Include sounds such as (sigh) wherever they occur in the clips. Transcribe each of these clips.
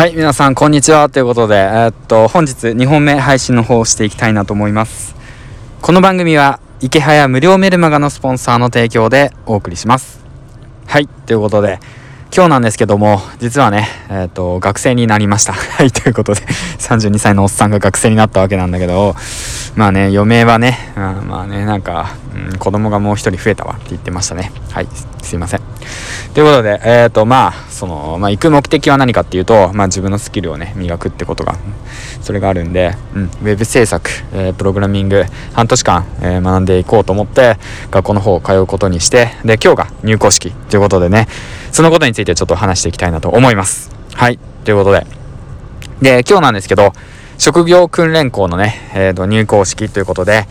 はい、皆さん、こんにちは。ということで、えー、っと、本日2本目配信の方をしていきたいなと思います。この番組は、池早無料メルマガのスポンサーの提供でお送りします。はい、ということで、今日なんですけども、実はね、えっ、と、学生になりました。(laughs) はい、ということで、32歳のおっさんが学生になったわけなんだけど、まあね、余命はね、うん、まあね、なんか、うん、子供がもう一人増えたわって言ってましたね。はい、すいません。ということで、えっ、と、まあ、その、まあ、行く目的は何かっていうと、まあ、自分のスキルをね、磨くってことが、それがあるんで、うん、ウェブ制作、えー、プログラミング、半年間、えー、学んでいこうと思って、学校の方を通うことにして、で、今日が入校式ということでね、そのことについてちょっと話していきたいなと思います。はい、ということで。で、今日なんですけど、職業訓練校のね、えー、と入校式ということで、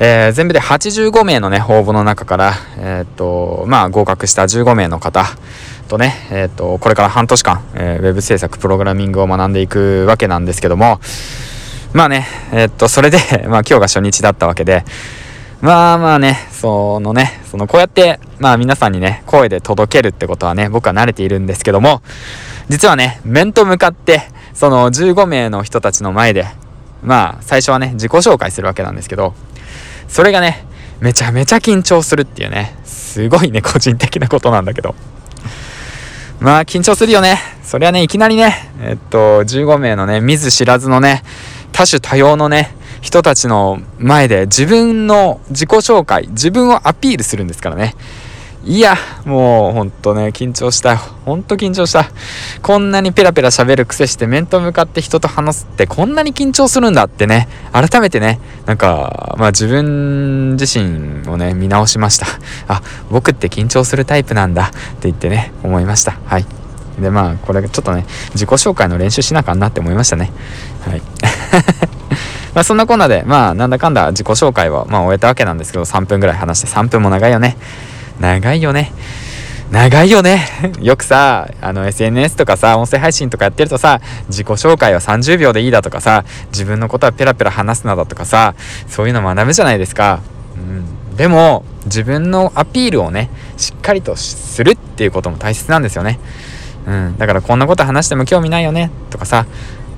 えー、全部で85名のね、応募の中から、えっ、と、まあ、合格した15名の方とね、えっ、と、これから半年間、えー、ウェブ制作、プログラミングを学んでいくわけなんですけども、まあね、えっ、と、それで (laughs) まあ、今日が初日だったわけで、まあまあね、そのね、そのこうやって、まあ皆さんにね、声で届けるってことはね、僕は慣れているんですけども、実はね、面と向かって、その15名の人たちの前で、まあ最初はね、自己紹介するわけなんですけど、それがね、めちゃめちゃ緊張するっていうね、すごいね、個人的なことなんだけど。まあ、緊張するよね。そりゃね、いきなりね、えっと、15名のね、見ず知らずのね、多種多様のね、人たちの前で自分の自己紹介、自分をアピールするんですからね。いや、もうほんとね、緊張したよ。ほんと緊張した。こんなにペラペラ喋る癖して面と向かって人と話すってこんなに緊張するんだってね、改めてね、なんか、まあ自分自身をね、見直しました。あ、僕って緊張するタイプなんだって言ってね、思いました。はい。で、まあ、これちょっとね、自己紹介の練習しなあかんなって思いましたね。はい。(laughs) まあそんなこんなで、まあなんだかんだ自己紹介はまあ終えたわけなんですけど、3分ぐらい話して3分も長いよね。長いよね。長いよね。(laughs) よくさ、あの SNS とかさ、音声配信とかやってるとさ、自己紹介は30秒でいいだとかさ、自分のことはペラペラ話すなだとかさ、そういうの学ぶじゃないですか。うん。でも、自分のアピールをね、しっかりとするっていうことも大切なんですよね。うん。だからこんなこと話しても興味ないよね、とかさ、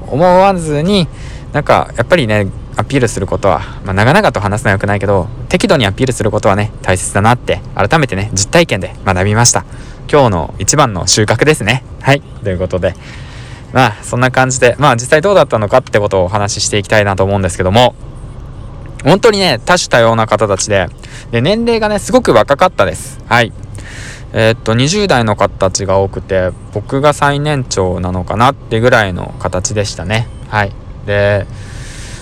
思わずに、なんか、やっぱりね、アピールすることは、まあ、長々と話すのは良くないけど、適度にアピールすることはね、大切だなって、改めてね、実体験で学びました。今日の一番の収穫ですね。はい。ということで、まあ、そんな感じで、まあ、実際どうだったのかってことをお話ししていきたいなと思うんですけども、本当にね、多種多様な方たちで、で、年齢がね、すごく若かったです。はい。えー、っと、20代の方たちが多くて、僕が最年長なのかなってぐらいの形でしたね。はい。で、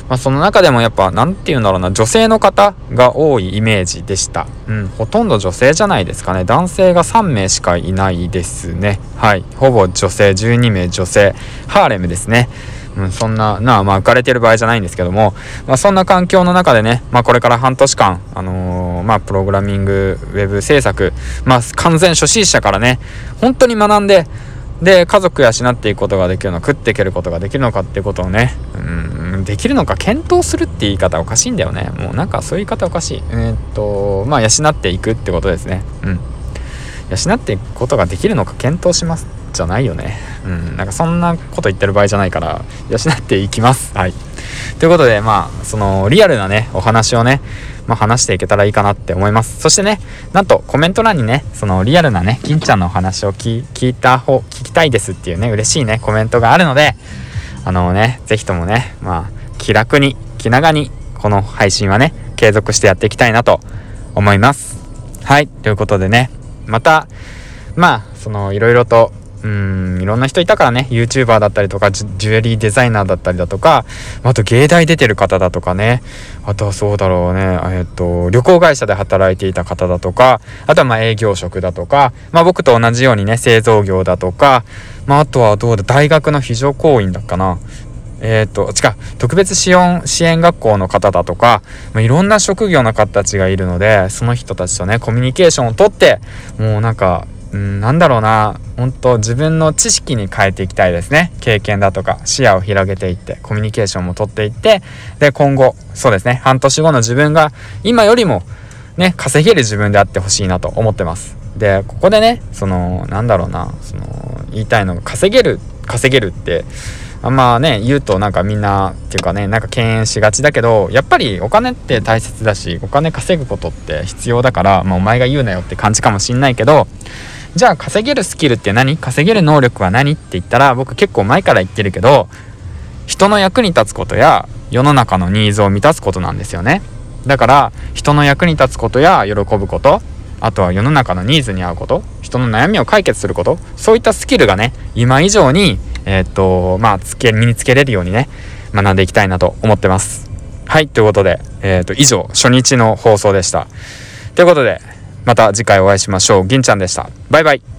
まあ、その中でもやっぱ何て言うんだろうな女性の方が多いイメージでした。うんほとんど女性じゃないですかね。男性が3名しかいないですね。はい。ほぼ女性12名女性。ハーレムですね。うん、そんな、なあ、まあ、浮かれてる場合じゃないんですけども、まあ、そんな環境の中でね、まあ、これから半年間、あのー、まあ、プログラミング、ウェブ制作、まあ、完全初心者からね、本当に学んで、で、家族養っていくことができるの、食っていけることができるのかっていうことをね、うん、できるのか検討するって言い方おかしいんだよね。もうなんかそういう言い方おかしい。えー、っと、まあ、養っていくってことですね。うん。養っていくことができるのか検討しますじゃないよね。うん。なんかそんなこと言ってる場合じゃないから、養っていきます。はい。ということで、まあ、その、リアルなね、お話をね、まあ、話していけたらいいかなって思います。そしてね、なんとコメント欄にね、そのリアルなね、金ちゃんのお話を聞いた方、聞きたいですっていうね、嬉しいね、コメントがあるので、あのね、ぜひともね、まあ、気楽に、気長に、この配信はね、継続してやっていきたいなと思います。はい、ということでね、また、まあ、その、いろいろとうん、いろんな人いたからね、YouTuber だったりとか、ジュエリーデザイナーだったりだとか、あと芸大出てる方だとかね、あとはそうだろうね、えっと、旅行会社で働いていた方だとか、あとはま営業職だとか、まあ僕と同じようにね、製造業だとか、まああとはどうだ、大学の非常勤員だっかな。えっ、ー、と、違う、特別支援、支援学校の方だとか、まあ、いろんな職業の方たちがいるので、その人たちとね、コミュニケーションをとって、もうなんか、うん、なんだろうな、本当自分の知識に変えていきたいですね。経験だとか、視野を広げていって、コミュニケーションも取っていって、で、今後、そうですね、半年後の自分が、今よりも、ね、稼げる自分であってほしいなと思ってます。で、ここでね、その、なんだろうな、その、言いたいのが、稼げる稼げるってあんまね言うとなんかみんなっていうかねなんか敬遠しがちだけどやっぱりお金って大切だしお金稼ぐことって必要だから、まあ、お前が言うなよって感じかもしんないけどじゃあ稼げるスキルって何？稼げる能力は何？って言ったら僕結構前から言ってるけど人の役に立つことや世の中のニーズを満たすことなんですよね。だから人の役に立つことや喜ぶことあとは世の中のニーズに合うこと人の悩みを解決することそういったスキルがね今以上にえー、っとまあつけ身につけれるようにね学んでいきたいなと思ってます。はいということで、えー、っと以上初日の放送でした。ということでまた次回お会いしましょう。銀ちゃんでした。バイバイ。